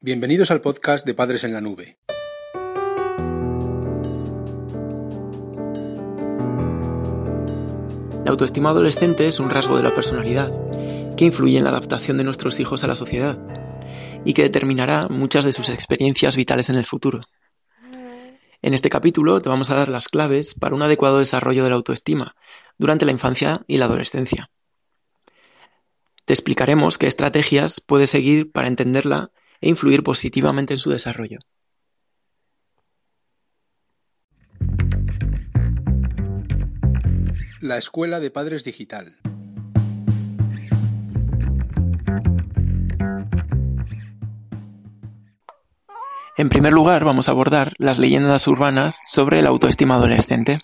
Bienvenidos al podcast de Padres en la Nube. La autoestima adolescente es un rasgo de la personalidad que influye en la adaptación de nuestros hijos a la sociedad y que determinará muchas de sus experiencias vitales en el futuro. En este capítulo te vamos a dar las claves para un adecuado desarrollo de la autoestima durante la infancia y la adolescencia. Te explicaremos qué estrategias puedes seguir para entenderla e influir positivamente en su desarrollo. La Escuela de Padres Digital. En primer lugar, vamos a abordar las leyendas urbanas sobre la autoestima adolescente.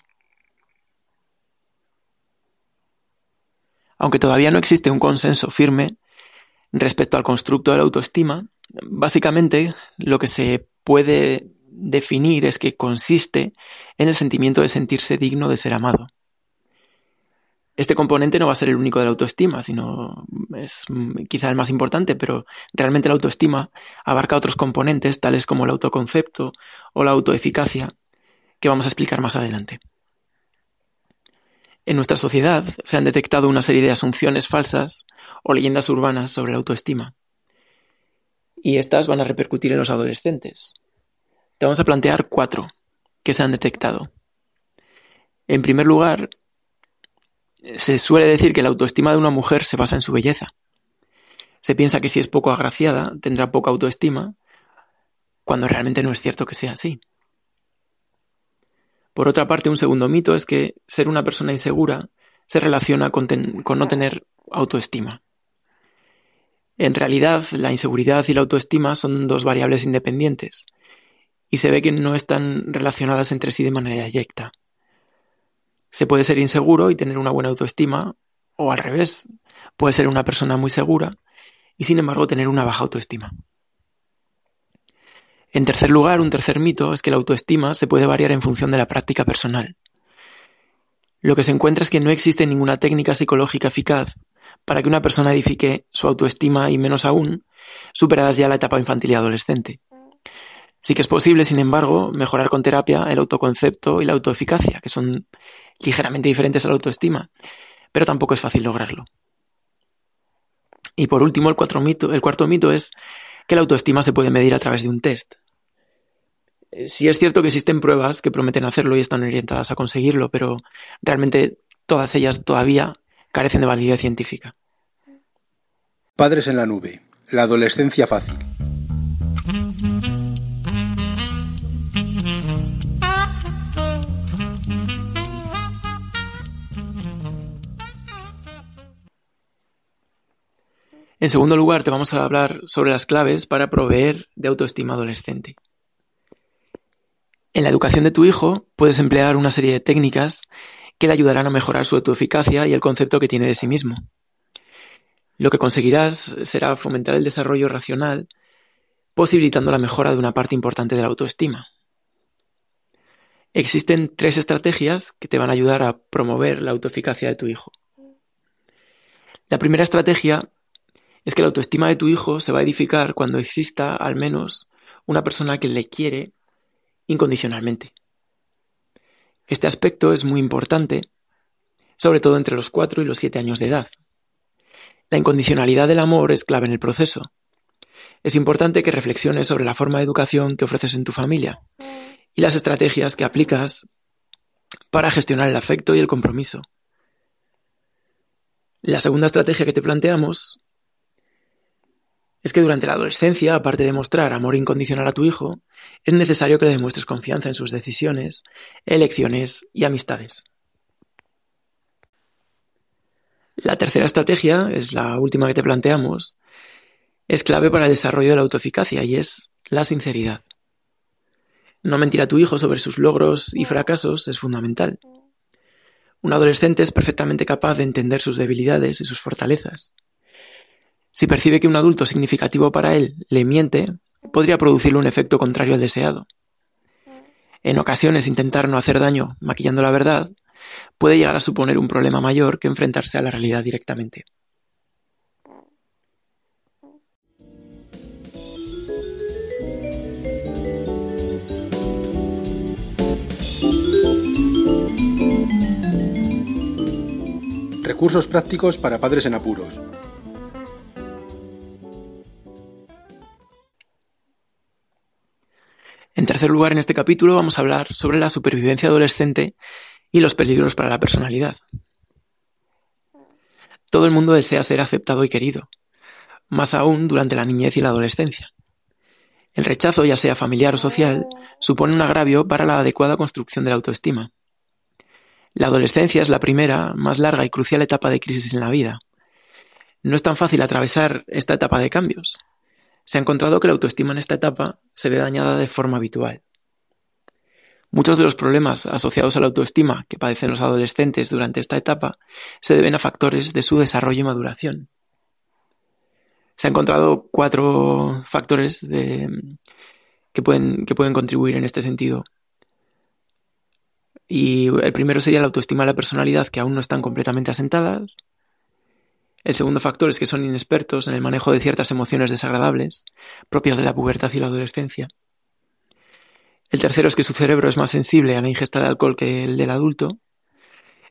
Aunque todavía no existe un consenso firme respecto al constructo de la autoestima, Básicamente, lo que se puede definir es que consiste en el sentimiento de sentirse digno de ser amado. Este componente no va a ser el único de la autoestima, sino es quizá el más importante, pero realmente la autoestima abarca otros componentes tales como el autoconcepto o la autoeficacia, que vamos a explicar más adelante. En nuestra sociedad se han detectado una serie de asunciones falsas o leyendas urbanas sobre la autoestima y estas van a repercutir en los adolescentes. Te vamos a plantear cuatro que se han detectado. En primer lugar, se suele decir que la autoestima de una mujer se basa en su belleza. Se piensa que si es poco agraciada tendrá poca autoestima, cuando realmente no es cierto que sea así. Por otra parte, un segundo mito es que ser una persona insegura se relaciona con, con no tener autoestima. En realidad, la inseguridad y la autoestima son dos variables independientes, y se ve que no están relacionadas entre sí de manera directa. Se puede ser inseguro y tener una buena autoestima, o al revés, puede ser una persona muy segura y sin embargo tener una baja autoestima. En tercer lugar, un tercer mito es que la autoestima se puede variar en función de la práctica personal. Lo que se encuentra es que no existe ninguna técnica psicológica eficaz para que una persona edifique su autoestima y menos aún, superadas ya la etapa infantil y adolescente. Sí que es posible, sin embargo, mejorar con terapia el autoconcepto y la autoeficacia, que son ligeramente diferentes a la autoestima, pero tampoco es fácil lograrlo. Y por último, el, el cuarto mito es que la autoestima se puede medir a través de un test. Eh, sí es cierto que existen pruebas que prometen hacerlo y están orientadas a conseguirlo, pero realmente todas ellas todavía carecen de validez científica. Padres en la nube. La adolescencia fácil. En segundo lugar, te vamos a hablar sobre las claves para proveer de autoestima adolescente. En la educación de tu hijo puedes emplear una serie de técnicas que le ayudarán a mejorar su autoeficacia y el concepto que tiene de sí mismo. Lo que conseguirás será fomentar el desarrollo racional, posibilitando la mejora de una parte importante de la autoestima. Existen tres estrategias que te van a ayudar a promover la autoeficacia de tu hijo. La primera estrategia es que la autoestima de tu hijo se va a edificar cuando exista al menos una persona que le quiere incondicionalmente. Este aspecto es muy importante, sobre todo entre los 4 y los 7 años de edad. La incondicionalidad del amor es clave en el proceso. Es importante que reflexiones sobre la forma de educación que ofreces en tu familia y las estrategias que aplicas para gestionar el afecto y el compromiso. La segunda estrategia que te planteamos es que durante la adolescencia, aparte de mostrar amor incondicional a tu hijo, es necesario que le demuestres confianza en sus decisiones, elecciones y amistades. La tercera estrategia, es la última que te planteamos, es clave para el desarrollo de la autoeficacia y es la sinceridad. No mentir a tu hijo sobre sus logros y fracasos es fundamental. Un adolescente es perfectamente capaz de entender sus debilidades y sus fortalezas si percibe que un adulto significativo para él le miente, podría producirle un efecto contrario al deseado. En ocasiones intentar no hacer daño maquillando la verdad puede llegar a suponer un problema mayor que enfrentarse a la realidad directamente. Recursos prácticos para padres en apuros. Lugar, en este capítulo vamos a hablar sobre la supervivencia adolescente y los peligros para la personalidad. Todo el mundo desea ser aceptado y querido, más aún durante la niñez y la adolescencia. El rechazo, ya sea familiar o social, supone un agravio para la adecuada construcción de la autoestima. La adolescencia es la primera, más larga y crucial etapa de crisis en la vida. No es tan fácil atravesar esta etapa de cambios, se ha encontrado que la autoestima en esta etapa se ve dañada de forma habitual. Muchos de los problemas asociados a la autoestima que padecen los adolescentes durante esta etapa se deben a factores de su desarrollo y maduración. Se han encontrado cuatro factores que, pueden, contribuir en este sentido. Y el primero sería la autoestima de la personalidad que aún no están completamente asentadas. El segundo factor es que son inexpertos en el manejo de ciertas emociones desagradables, propias de la pubertad y la adolescencia. El tercero es que su cerebro es más sensible a la ingesta de alcohol que el del adulto.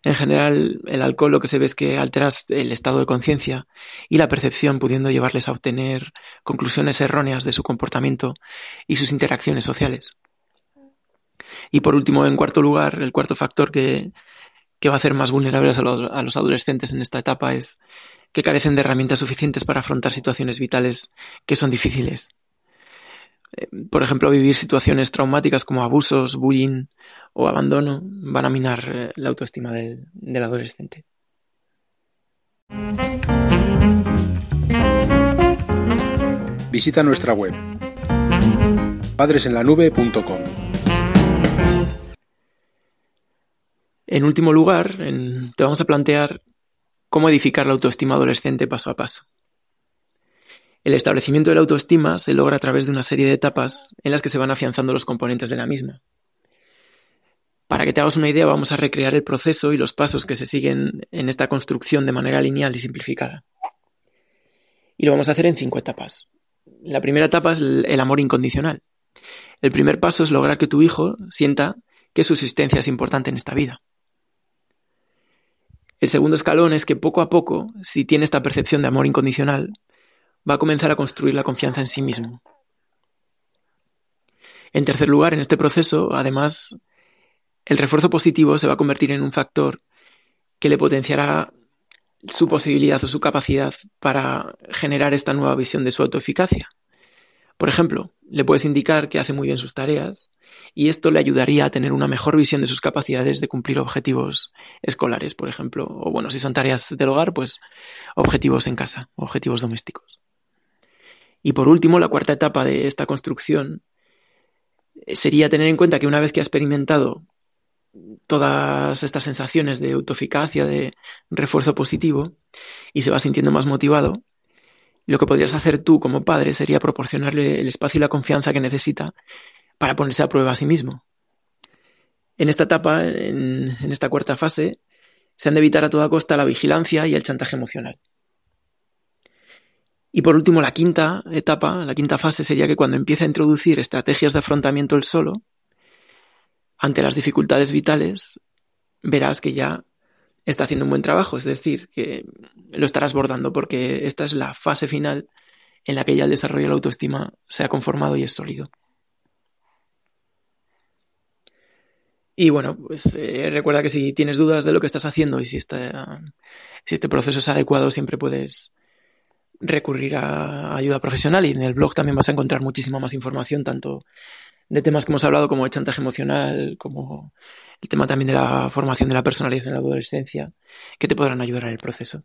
En general, el alcohol lo que se ve es que altera el estado de conciencia y la percepción, pudiendo llevarles a obtener conclusiones erróneas de su comportamiento y sus interacciones sociales. Y por último, en cuarto lugar, el cuarto factor que, va a hacer más vulnerables a los adolescentes en esta etapa es que carecen de herramientas suficientes para afrontar situaciones vitales que son difíciles. Eh, por ejemplo, vivir situaciones traumáticas como abusos, bullying o abandono van a minar eh, la autoestima del, del adolescente. Visita nuestra web padresenlanube.com. En último lugar, te vamos a plantear cómo edificar la autoestima adolescente paso a paso. El establecimiento de la autoestima se logra a través de una serie de etapas en las que se van afianzando los componentes de la misma. Para que te hagas una idea, vamos a recrear el proceso y los pasos que se siguen en esta construcción de manera lineal y simplificada. Y lo vamos a hacer en cinco etapas. La primera etapa es el amor incondicional. El primer paso es lograr que tu hijo sienta que su existencia es importante en esta vida. El segundo escalón es que poco a poco, si tiene esta percepción de amor incondicional, va a comenzar a construir la confianza en sí mismo. En tercer lugar, en este proceso, además, el refuerzo positivo se va a convertir en un factor que le potenciará su posibilidad o su capacidad para generar esta nueva visión de su autoeficacia. Por ejemplo, le puedes indicar que hace muy bien sus tareas y esto le ayudaría a tener una mejor visión de sus capacidades de cumplir objetivos escolares, por ejemplo, o bueno, si son tareas del hogar, pues objetivos en casa, objetivos domésticos. Y por último, la cuarta etapa de esta construcción sería tener en cuenta que una vez que ha experimentado todas estas sensaciones de autoeficacia, de refuerzo positivo, y se va sintiendo más motivado, lo que podrías hacer tú como padre sería proporcionarle el espacio y la confianza que necesita para ponerse a prueba a sí mismo. En esta etapa, en, esta cuarta fase, se han de evitar a toda costa la vigilancia y el chantaje emocional. Y por último, la quinta etapa, la quinta fase sería que cuando empiece a introducir estrategias de afrontamiento él solo, ante las dificultades vitales, verás que ya está haciendo un buen trabajo, es decir, que lo estarás bordando porque esta es la fase final en la que ya el desarrollo de la autoestima se ha conformado y es sólido. Y bueno, pues eh, recuerda que si tienes dudas de lo que estás haciendo y si este, si este proceso es adecuado, siempre puedes recurrir a ayuda profesional y en el blog también vas a encontrar muchísima más información, tanto de temas que hemos hablado como de chantaje emocional, como el tema también de la formación de la personalidad en la adolescencia, que te podrán ayudar en el proceso.